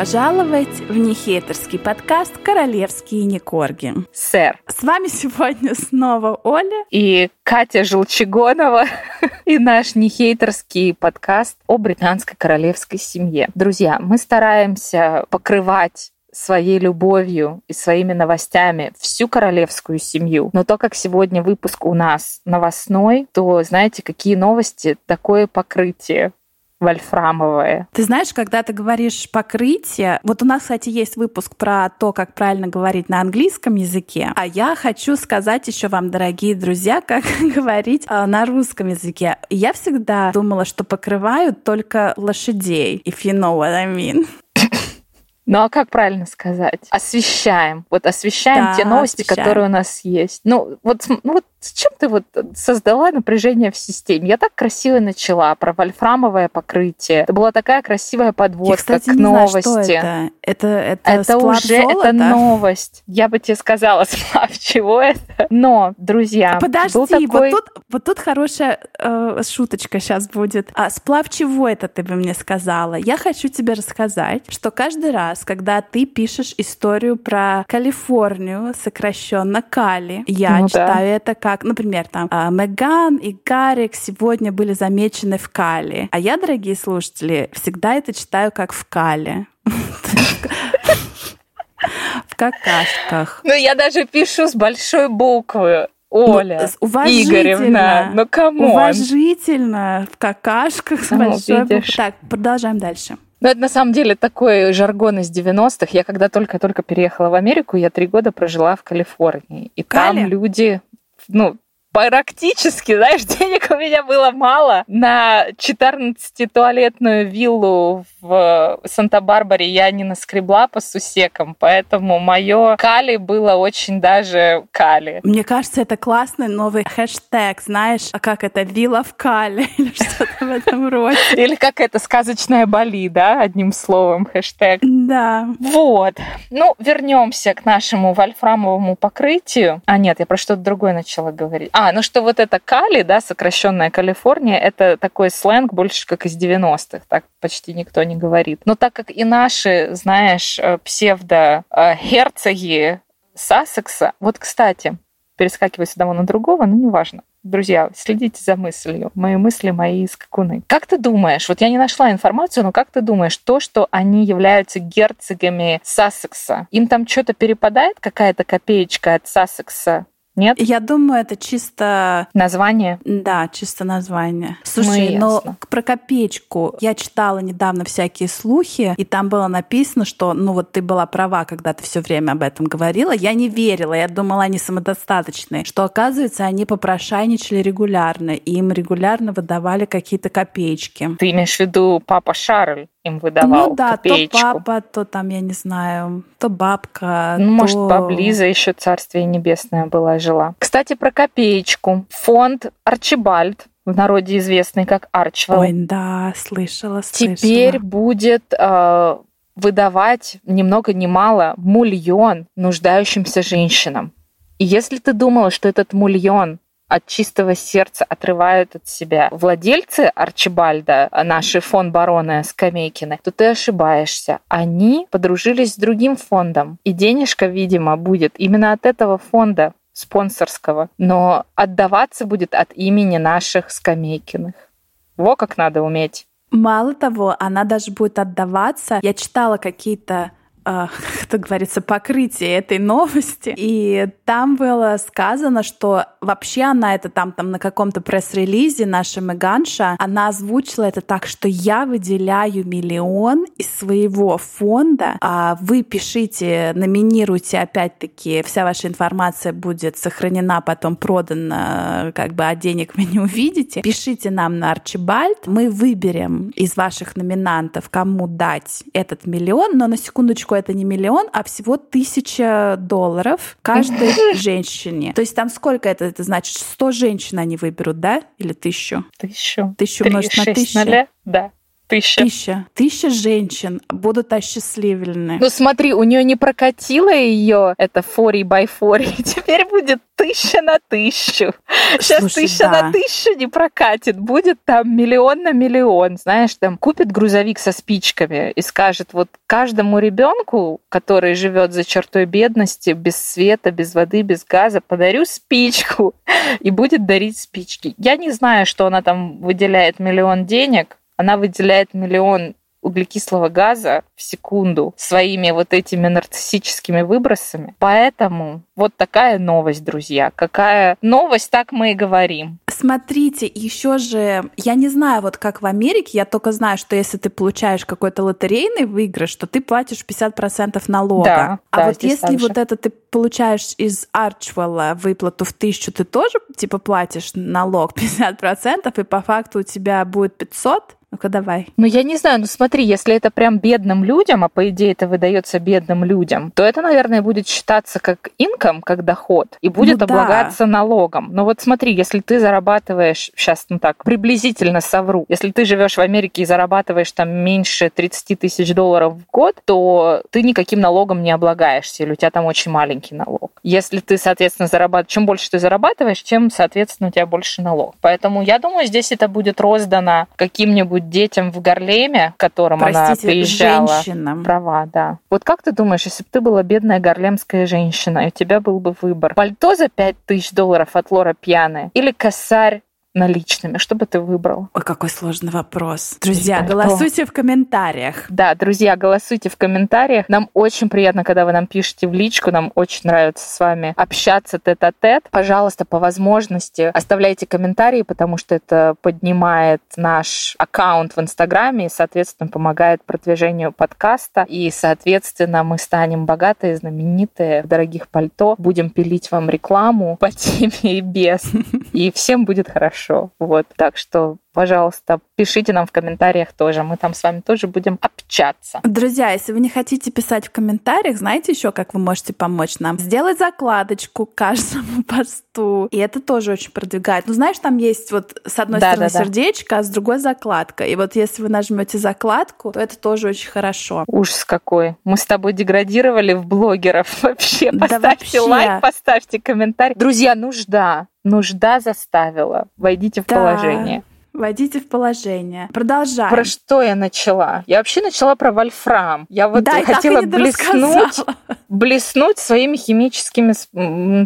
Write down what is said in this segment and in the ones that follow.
пожаловать в нехейтерский подкаст «Королевские некорги». Сэр. С вами сегодня снова Оля и Катя Желчегонова и наш нехейтерский подкаст о британской королевской семье. Друзья, мы стараемся покрывать своей любовью и своими новостями всю королевскую семью. Но то, как сегодня выпуск у нас новостной, то знаете, какие новости, такое покрытие вольфрамовое. Ты знаешь, когда ты говоришь покрытие, вот у нас, кстати, есть выпуск про то, как правильно говорить на английском языке, а я хочу сказать еще вам, дорогие друзья, как говорить э, на русском языке. Я всегда думала, что покрывают только лошадей, if you know what I mean. Ну а как правильно сказать? Освещаем. Вот освещаем да, те новости, освещаем. которые у нас есть. Ну вот, ну вот чем ты вот создала напряжение в системе? Я так красиво начала про вольфрамовое покрытие. Это была такая красивая подводка Я, кстати, к не новости. Знаю, что это. Это, это, это уже золота? это новость. Я бы тебе сказала, сплав чего это. Но, друзья, подожди, был такой... вот тут вот тут хорошая э, шуточка сейчас будет. А сплав чего это ты бы мне сказала? Я хочу тебе рассказать, что каждый раз раз, когда ты пишешь историю про Калифорнию, сокращенно Кали, я ну, читаю да. это как, например, там а, Меган и Гарик сегодня были замечены в Кали. А я, дорогие слушатели, всегда это читаю как в Кали. В какашках. Ну, я даже пишу с большой буквы. Оля ну, Игоревна, ну кому? Уважительно, в какашках с ну, большой буквой. Так, продолжаем дальше. Ну, это на самом деле такой жаргон из 90-х. Я когда только-только переехала в Америку, я три года прожила в Калифорнии. И Кали? там люди, ну, практически, знаешь, денег у меня было мало. На 14-туалетную виллу в Санта-Барбаре я не наскребла по сусекам, поэтому мое кали было очень даже кали. Мне кажется, это классный новый хэштег, знаешь, а как это, вилла в кали или что-то в этом роде. Или как это, сказочная Бали, да, одним словом, хэштег. Да. Вот. Ну, вернемся к нашему вольфрамовому покрытию. А нет, я про что-то другое начала говорить. А, ну что вот это Кали, да, сокращенная Калифорния, это такой сленг больше как из 90-х, так почти никто не говорит. Но так как и наши, знаешь, э, псевдо-герцоги э, Сассекса, вот, кстати, перескакивая с одного на другого, ну, неважно. Друзья, следите за мыслью. Мои мысли, мои скакуны. Как ты думаешь, вот я не нашла информацию, но как ты думаешь, то, что они являются герцогами Сассекса, им там что-то перепадает, какая-то копеечка от Сассекса нет? Я думаю, это чисто... Название? Да, чисто название. Слушай, ну, но про копеечку я читала недавно всякие слухи, и там было написано, что, ну вот ты была права, когда ты все время об этом говорила. Я не верила, я думала, они самодостаточные. Что, оказывается, они попрошайничали регулярно, и им регулярно выдавали какие-то копеечки. Ты имеешь в виду папа Шарль? им выдавал Ну да, копеечку. то папа, то там, я не знаю, то бабка. Ну, то... может, поблизо еще Царствие Небесное была жила. Кстати, про копеечку. Фонд Арчибальд в народе известный как Арчвелл. Ой, да, слышала, слышала. Теперь будет э, выдавать ни много ни мало мульон нуждающимся женщинам. И если ты думала, что этот мульон от чистого сердца отрывают от себя владельцы Арчибальда, наши фон барона Скамейкины, то ты ошибаешься. Они подружились с другим фондом. И денежка, видимо, будет именно от этого фонда спонсорского. Но отдаваться будет от имени наших Скамейкиных. Во как надо уметь. Мало того, она даже будет отдаваться. Я читала какие-то а, как говорится, покрытие этой новости. И там было сказано, что вообще она это там, там на каком-то пресс-релизе, наша Меганша, она озвучила это так, что я выделяю миллион из своего фонда, а вы пишите, номинируйте, опять-таки, вся ваша информация будет сохранена, потом продана, как бы, а денег вы не увидите. Пишите нам на Арчибальд, мы выберем из ваших номинантов, кому дать этот миллион, но на секундочку секундочку, это не миллион, а всего тысяча долларов каждой женщине. То есть там сколько это? Это значит, 100 женщин они выберут, да? Или тысячу? Тысячу. Тысячу умножить на тысячу? Да. Тысяча. Тысяча. Тысяча женщин будут осчастливлены. Ну смотри, у нее не прокатило ее это 40 by 40. Теперь будет тысяча на тысячу. Сейчас Слушай, тысяча да. на тысячу не прокатит. Будет там миллион на миллион. Знаешь, там купит грузовик со спичками и скажет, вот каждому ребенку, который живет за чертой бедности, без света, без воды, без газа, подарю спичку и будет дарить спички. Я не знаю, что она там выделяет миллион денег. Она выделяет миллион углекислого газа в секунду своими вот этими нарциссическими выбросами. Поэтому вот такая новость, друзья. Какая новость, так мы и говорим. Смотрите, еще же, я не знаю, вот как в Америке, я только знаю, что если ты получаешь какой-то лотерейный выигрыш, то ты платишь 50% налога. Да, а да, вот если так же. вот это ты получаешь из Арчвелла выплату в тысячу, ты тоже типа платишь налог 50%, и по факту у тебя будет 500? Ну-ка давай. Ну, я не знаю, ну смотри, если это прям бедным людям, а по идее это выдается бедным людям, то это, наверное, будет считаться как инком, как доход, и будет Ну да. облагаться налогом. Но вот смотри, если ты зарабатываешь, сейчас, ну так, приблизительно совру, если ты живешь в Америке и зарабатываешь там меньше 30 тысяч долларов в год, то ты никаким налогом не облагаешься, или у тебя там очень маленький налог. Если ты, соответственно, зарабатываешь, чем больше ты зарабатываешь, тем, соответственно, у тебя больше налог. Поэтому я думаю, здесь это будет роздано каким-нибудь детям в Гарлеме, к которым она Простите, приезжала. женщинам. Права, да. Вот как ты думаешь, если бы ты была бедная гарлемская женщина, и у тебя был бы выбор, пальто за 5000 долларов от Лора Пьяны или косарь наличными, что бы ты выбрал? Ой, какой сложный вопрос. Друзья, Пальто. голосуйте в комментариях. Да, друзья, голосуйте в комментариях. Нам очень приятно, когда вы нам пишете в личку. Нам очень нравится с вами общаться тет-а-тет. Пожалуйста, по возможности оставляйте комментарии, потому что это поднимает наш аккаунт в Инстаграме и, соответственно, помогает продвижению подкаста. И, соответственно, мы станем богатые, знаменитые, в дорогих пальто. Будем пилить вам рекламу по теме и без. И всем будет хорошо. Вот. Так что пожалуйста, пишите нам в комментариях тоже. Мы там с вами тоже будем общаться. Друзья, если вы не хотите писать в комментариях, знаете еще, как вы можете помочь нам? Сделать закладочку каждому посту. И это тоже очень продвигает. Ну, знаешь, там есть вот с одной Да, стороны да, да. сердечко, а с другой закладка. И вот если вы нажмете закладку, то это тоже очень хорошо. Ужас какой. Мы с тобой деградировали в блогеров вообще. Да Поставьте вообще. лайк, поставьте комментарий. Друзья, нужда. Нужда заставила. Войдите в Да. положение. Войдите в положение. Продолжаем. Про что я начала? Я вообще начала про вольфрам. Я вот да, хотела блеснуть, блеснуть своими химическими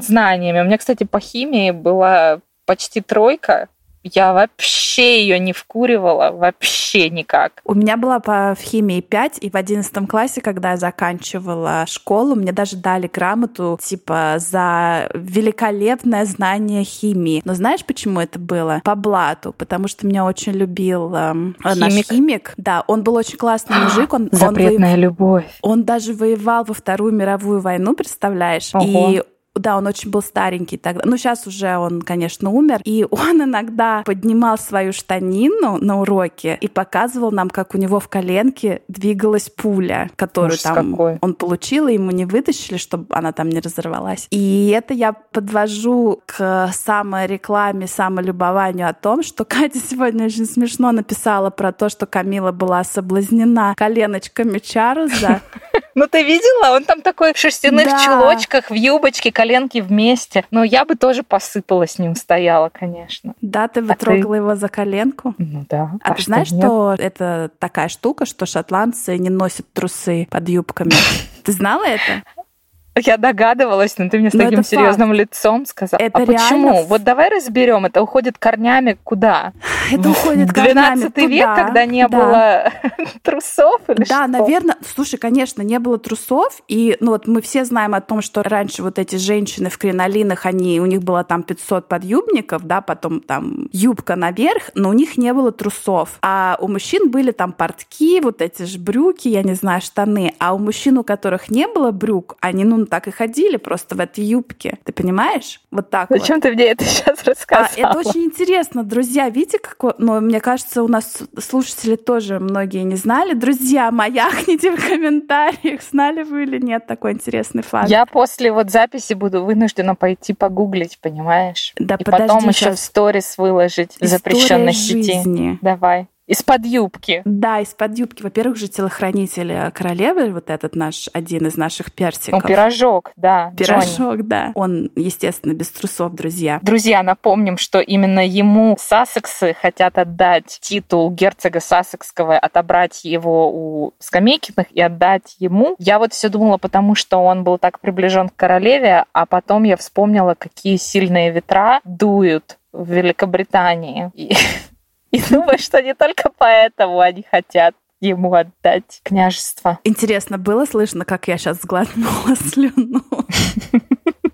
знаниями. У меня, кстати, по химии была почти тройка. Я вообще ее не вкуривала, вообще никак. У меня была по в химии 5, и в 11 классе, когда я заканчивала школу, мне даже дали грамоту, типа, за великолепное знание химии. Но знаешь, почему это было? По блату, потому что меня очень любил эм, наш Химик? химик. Да, он был очень классный мужик, он, он, Запретная любовь. он даже воевал во Вторую мировую войну, представляешь? Ого. И да, он очень был старенький тогда. Ну, сейчас уже он, конечно, умер. И он иногда поднимал свою штанину на уроке и показывал нам, как у него в коленке двигалась пуля, которую Ужас там какой. он получил, и ему не вытащили, чтобы она там не разорвалась. И это я подвожу к саморекламе, самолюбованию о том, что Катя сегодня очень смешно написала про то, что Камила была соблазнена коленочками Чарльза. Ну ты видела? Он там такой в шерстяных чулочках, в юбочке, коленки вместе. Ну я бы тоже посыпала с ним стояла, конечно. Да, ты А вытрогала его за коленку? Ну да. А, ты знаешь, нет? что это такая штука, что шотландцы не носят трусы под юбками? Ты знала это? Я догадывалась, но ты мне с Но таким серьезным лицом сказала. Это а почему? реально- Вот давай разберем. Это уходит корнями куда? Это уходит корнями 12 век, туда. когда не Да. было трусов или Да, что? наверное. Слушай, конечно, не было трусов, и ну вот мы все знаем о том, что раньше вот эти женщины в кринолинах, они у них было там 500 подъюбников, да, потом там юбка наверх, но у них не было трусов, а у мужчин были там портки, вот эти же брюки, я не знаю, штаны, а у мужчин, у которых не было брюк, они ну так и ходили просто в этой юбке, ты понимаешь? Вот так вот. Зачем ты мне это сейчас А, рассказала? это очень интересно, друзья. Видите, какой... Но мне кажется, у нас слушатели тоже многие не знали. Друзья, маякните в комментариях, знали вы или нет такой интересный факт. Я после вот записи буду вынуждена пойти погуглить, понимаешь? Да И подожди, потом еще в сторис выложить запрещенной сети. жизни. Давай. Из-под юбки. Да, из-под юбки. Во-первых, же телохранитель королевы, вот этот наш, один из наших персиков. Ну, пирожок, да. Пирожок, Джонни. да. Он, естественно, без трусов, друзья. Друзья, напомним, что именно ему Сассексы хотят отдать титул герцога Сассекского, отобрать его у Скамейкиных и отдать ему. Я вот все думала, потому что он был так приближен к королеве, а потом я вспомнила, какие сильные ветра дуют в Великобритании. И и думаю, что не только поэтому они хотят ему отдать княжество. Интересно, было слышно, как я сейчас сглотнула слюну?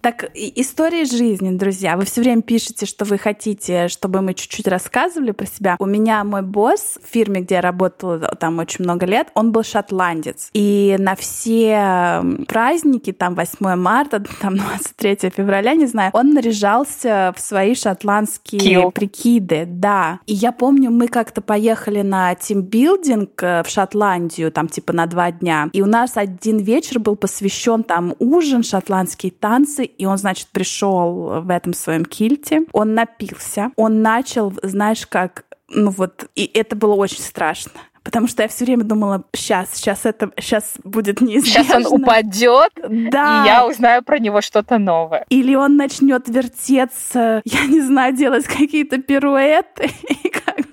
Так, истории жизни, друзья. Вы все время пишете, что вы хотите, чтобы мы чуть-чуть рассказывали про себя. У меня мой босс в фирме, где я работала там очень много лет, он был шотландец. И на все праздники, там 8 марта, там 23 февраля, не знаю, он наряжался в свои шотландские Килл. прикиды. Да. И я помню, мы как-то поехали на тимбилдинг э, в Шотландию, там типа на два дня. И у нас один вечер был посвящен там ужин, шотландские танцы и он, значит, пришел в этом своем кильте, он напился, он начал, знаешь, как, ну вот, и это было очень страшно. Потому что я все время думала, сейчас, сейчас это, сейчас будет неизбежно. Сейчас он упадет, да. и я узнаю про него что-то новое. Или он начнет вертеться, я не знаю, делать какие-то пируэты, и как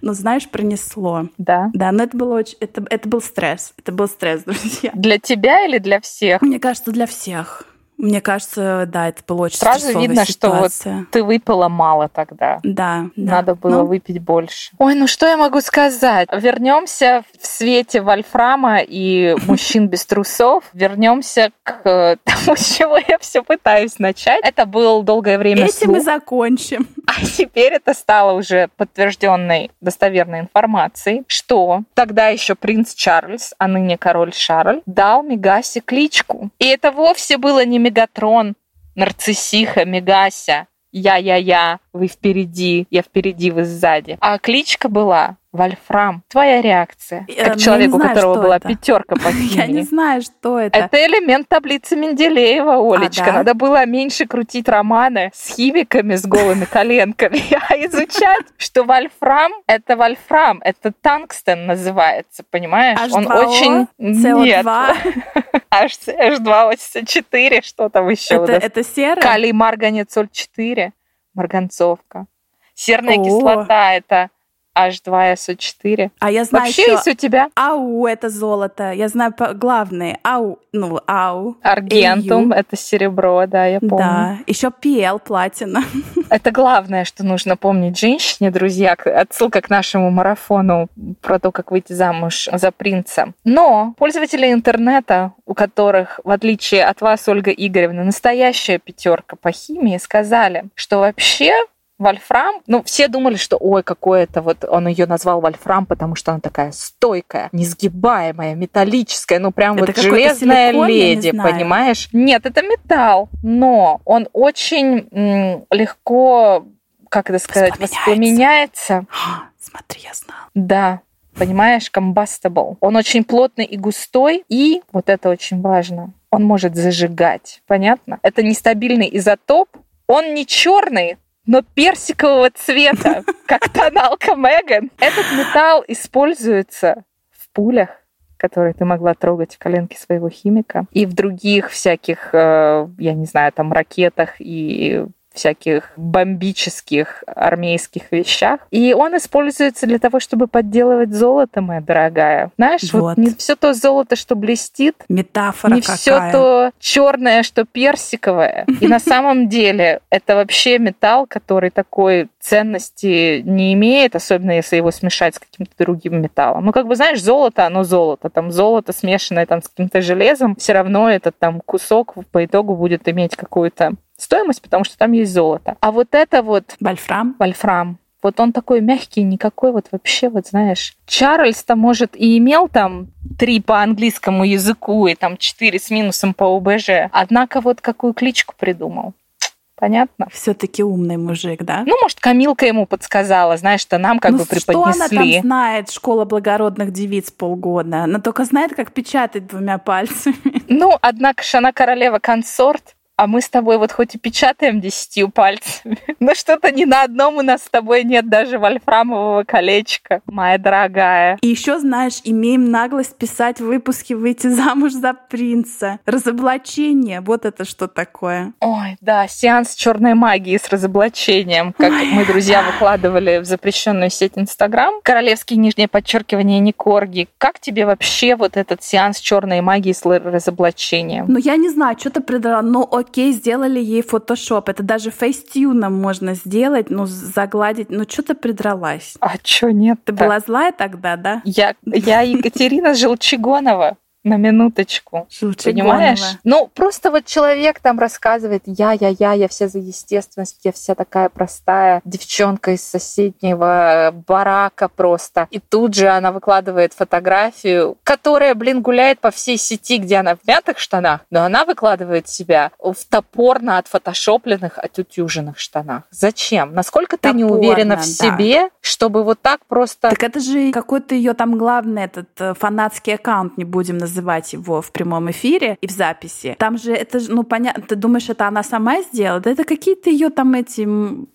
но знаешь, пронесло. Да. Да, но это было очень, это, это был стресс. Это был стресс, друзья. Для тебя или для всех? Мне кажется, для всех. Мне кажется, да, это было очень Сразу видно, ситуация. что вот ты выпила мало тогда. Да. Надо да. было ну. выпить больше. Ой, ну что я могу сказать? Вернемся в свете Вольфрама и мужчин без трусов. Вернемся к э, тому, с чего я все пытаюсь начать. Это был долгое время Этим слух. мы закончим. А теперь это стало уже подтвержденной достоверной информацией, что тогда еще принц Чарльз, а ныне король Шарль, дал Мегасе кличку. И это вовсе было не Мегатрон, Нарциссиха, Мегася, я-я-я, вы впереди, я впереди, вы сзади. А кличка была Вольфрам. Твоя реакция, как я человеку, у которого была это. пятерка по химии. Я не знаю, что это. Это элемент таблицы Менделеева, Олечка. А, да? Надо было меньше крутить романы с химиками с голыми коленками, а изучать, что вольфрам — это вольфрам, это тангстен называется, понимаешь? Он очень... Нет. H2O4, что там еще? Это, это серое? Калий марганец соль 4, марганцовка. Серная кислота — это H2SO4. А я знаю Вообще еще есть у тебя? АУ это золото. Я знаю главные. АУ, ну, АУ. Аргентум это серебро, да, я помню. Да, еще PL платина. Это главное, что нужно помнить женщине, друзья. Отсылка к нашему марафону про то, как выйти замуж за принца. Но пользователи интернета, у которых, в отличие от вас, Ольга Игоревна, настоящая пятерка по химии, сказали, что вообще Вольфрам, ну, все думали, что, ой, какое это вот, он ее назвал Вольфрам, потому что она такая стойкая, несгибаемая, металлическая, ну, прям это вот железная силикон, леди, понимаешь? Нет, это металл, но он очень м, легко, как это сказать, воспламеняется. Смотри, я знала. Да, понимаешь, combustible. Он очень плотный и густой, и, вот это очень важно, он может зажигать. Понятно? Это нестабильный изотоп, он не черный, но персикового цвета, как тоналка Меган. Этот металл используется в пулях, которые ты могла трогать в коленке своего химика, и в других всяких, э, я не знаю, там ракетах и всяких бомбических армейских вещах. И он используется для того, чтобы подделывать золото, моя дорогая. Знаешь, вот, вот не все то золото, что блестит, метафора не какая. все то черное, что персиковое. И на самом деле это вообще металл, который такой ценности не имеет, особенно если его смешать с каким-то другим металлом. Ну, как бы, знаешь, золото, оно золото. Там золото, смешанное там с каким-то железом, все равно этот там кусок по итогу будет иметь какую-то стоимость, потому что там есть золото. А вот это вот... Вольфрам? Вольфрам. Вот он такой мягкий, никакой вот вообще, вот знаешь, Чарльз-то, может, и имел там три по английскому языку и там четыре с минусом по ОБЖ. Однако вот какую кличку придумал. Понятно? Все-таки умный мужик, да? Ну, может, Камилка ему подсказала, знаешь, что нам как ну, бы преподнесли. Что она там знает, школа благородных девиц полгода? Она только знает, как печатать двумя пальцами. Ну, однако же она королева-консорт, а мы с тобой вот хоть и печатаем десятью пальцами, но что-то ни на одном у нас с тобой нет даже вольфрамового колечка, моя дорогая. И еще, знаешь, имеем наглость писать выпуски «Выйти замуж за принца». Разоблачение, вот это что такое. Ой, да, сеанс черной магии с разоблачением, как Ой. мы, друзья, выкладывали в запрещенную сеть Инстаграм. Королевские нижнее подчеркивание Никорги. Как тебе вообще вот этот сеанс черной магии с разоблачением? Ну, я не знаю, что-то придрала, но окей, сделали ей фотошоп. Это даже фейстюном можно сделать, ну, загладить. Ну, что ты придралась? А что нет? Ты была злая тогда, да? Я, я Екатерина Желчегонова на минуточку. Понимаешь? Ну, просто вот человек там рассказывает, я, я, я, я вся за естественность, я вся такая простая девчонка из соседнего барака просто. И тут же она выкладывает фотографию, которая, блин, гуляет по всей сети, где она в мятых штанах, но она выкладывает себя в топорно отфотошопленных, отутюженных штанах. Зачем? Насколько ты не уверена в да. себе, чтобы вот так просто... Так это же какой-то ее там главный этот э, фанатский аккаунт, не будем называть называть его в прямом эфире и в записи. Там же это, ну, понятно, ты думаешь, это она сама сделала? Да это какие-то ее там эти...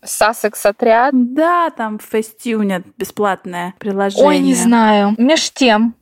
Сассекс отряд? Да, там фейстюнят бесплатное приложение. Ой, не знаю. Меж тем,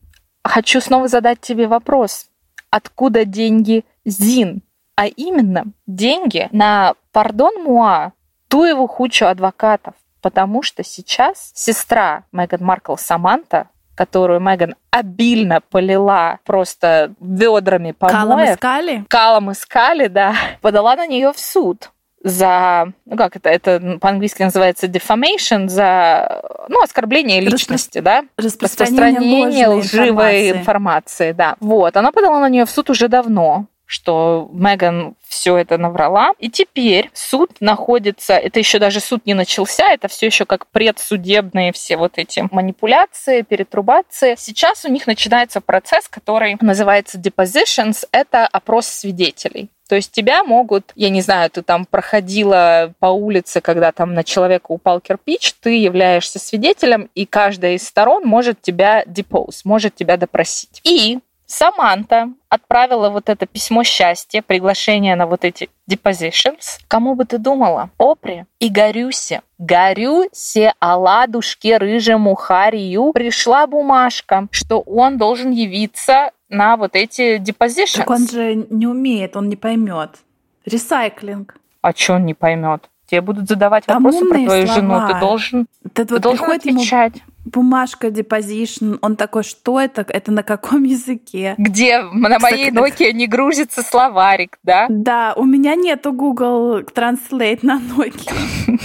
хочу снова задать тебе вопрос. Откуда деньги ЗИН? А именно, деньги на, пардон, Муа, ту его хучу адвокатов потому что сейчас сестра Меган Маркл Саманта которую Меган обильно полила просто ведрами помоев. Калом искали? Калом искали, да. Подала на нее в суд за, ну как это, это по-английски называется defamation, за, ну, оскорбление личности, Распро... да? Распространение, Распространение лживой информации. информации, да. Вот, она подала на нее в суд уже давно, что Меган все это наврала. И теперь суд находится, это еще даже суд не начался, это все еще как предсудебные все вот эти манипуляции, перетрубации. Сейчас у них начинается процесс, который называется depositions, это опрос свидетелей. То есть тебя могут, я не знаю, ты там проходила по улице, когда там на человека упал кирпич, ты являешься свидетелем, и каждая из сторон может тебя депоз, может тебя допросить. И Саманта отправила вот это письмо счастья, приглашение на вот эти depositions. Кому бы ты думала? Опре и Горюсе. Горюсе оладушке рыжему Харию пришла бумажка, что он должен явиться на вот эти depositions. Так он же не умеет, он не поймет. Ресайклинг. А что он не поймет? Тебе будут задавать Там вопросы про твою слова. жену, ты должен, ты, ты вот должен отвечать. Ему бумажка deposition, он такой, что это? Это на каком языке? Где на моей Nokia не грузится словарик, да? Да, у меня нету Google Translate на Nokia.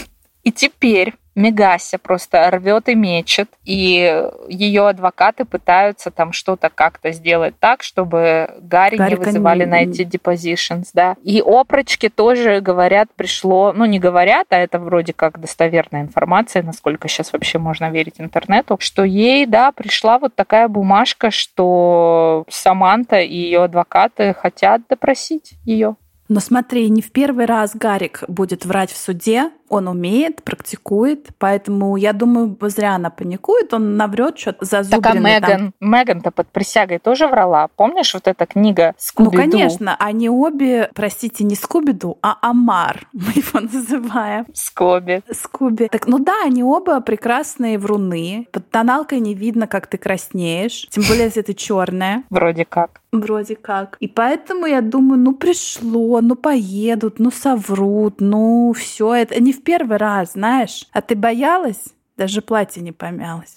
И теперь Мегася просто рвет и мечет, и ее адвокаты пытаются там что-то как-то сделать так, чтобы Гарри Гарика не вызывали не... на эти depositions, да. И опрочки тоже говорят, пришло, ну не говорят, а это вроде как достоверная информация, насколько сейчас вообще можно верить интернету, что ей, да, пришла вот такая бумажка, что Саманта и ее адвокаты хотят допросить ее. Но смотри, не в первый раз Гарик будет врать в суде, он умеет, практикует, поэтому я думаю, зря она паникует, он наврет что-то зазубренный. Так а Меган, Меган-то под присягой тоже врала. Помнишь вот эта книга Скуби-Ду? Ну, конечно, они обе, простите, не Скуби-Ду, а Амар, мы его называем. Скоби. Скуби. Так, ну да, они оба прекрасные вруны. Под тоналкой не видно, как ты краснеешь, тем более, если ты черная. Вроде как. Вроде как. И поэтому я думаю, ну пришло, ну поедут, ну соврут, ну все это не в первый раз, знаешь. А ты боялась? Даже платье не помялось.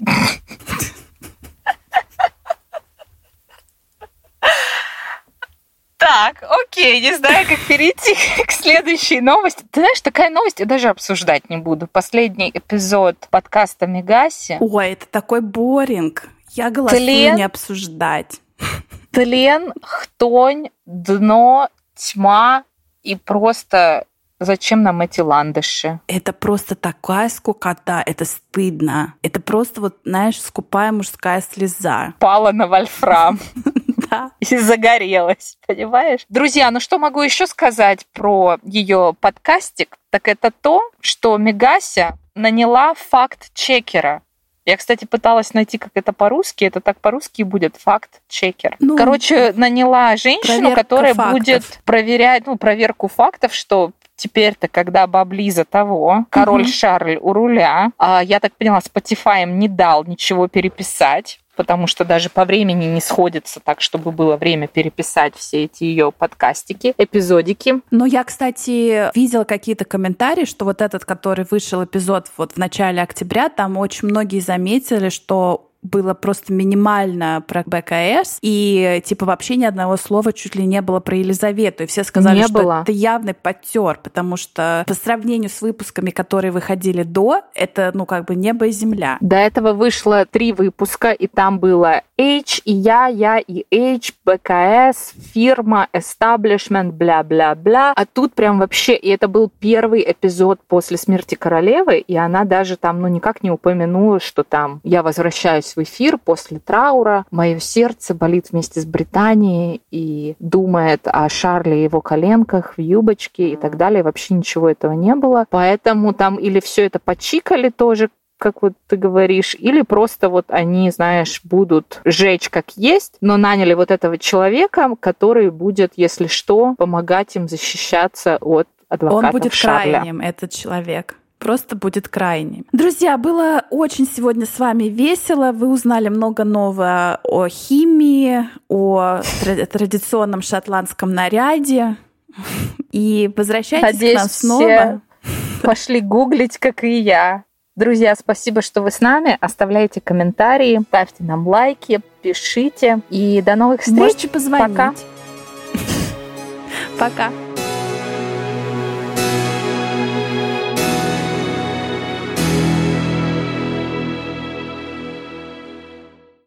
Так, окей, не знаю, как перейти к следующей новости. Ты знаешь, такая новость я даже обсуждать не буду. Последний эпизод подкаста Мегаси. Ой, это такой боринг. Я голосую Тлен, не обсуждать. Тлен, хтонь, дно, тьма и просто Зачем нам эти ландыши? Это просто такая скукота, это стыдно. Это просто вот, знаешь, скупая мужская слеза. Пала на вольфрам. Да. И загорелась, понимаешь? Друзья, ну что могу еще сказать про ее подкастик? Так это то, что Мегася наняла факт-чекера Я, кстати, пыталась найти, как это по-русски. Это так по-русски будет факт-чекер. Ну, Короче, наняла женщину, которая фактов. будет проверять, ну, проверку фактов, что Теперь-то, когда баблиза того, король угу. Шарль у руля, а, я так поняла, Spotify не дал ничего переписать потому что даже по времени не сходится так, чтобы было время переписать все эти ее подкастики, эпизодики. Но я, кстати, видела какие-то комментарии, что вот этот, который вышел эпизод вот в начале октября, там очень многие заметили, что было просто минимально про БКС, и типа вообще ни одного слова чуть ли не было про Елизавету. И все сказали, не что было. это явный подтер, потому что по сравнению с выпусками, которые выходили до, это, ну, как бы небо и земля. До этого вышло три выпуска, и там было H и я, я и H, БКС, фирма, establishment, бля-бля-бля. А тут прям вообще, и это был первый эпизод после смерти королевы, и она даже там, ну, никак не упомянула, что там я возвращаюсь в эфир после траура. Мое сердце болит вместе с Британией и думает о Шарле и его коленках в юбочке и так далее. Вообще ничего этого не было. Поэтому там или все это почикали тоже, как вот ты говоришь, или просто вот они, знаешь, будут жечь как есть, но наняли вот этого человека, который будет, если что, помогать им защищаться от адвокатов Он будет Шарля. крайним, этот человек просто будет крайним. Друзья, было очень сегодня с вами весело. Вы узнали много нового о химии, о традиционном шотландском наряде. И возвращайтесь Надеюсь, к нам снова. пошли гуглить, как и я. Друзья, спасибо, что вы с нами. Оставляйте комментарии, ставьте нам лайки, пишите. И до новых встреч. Можете позвонить. Пока. Пока.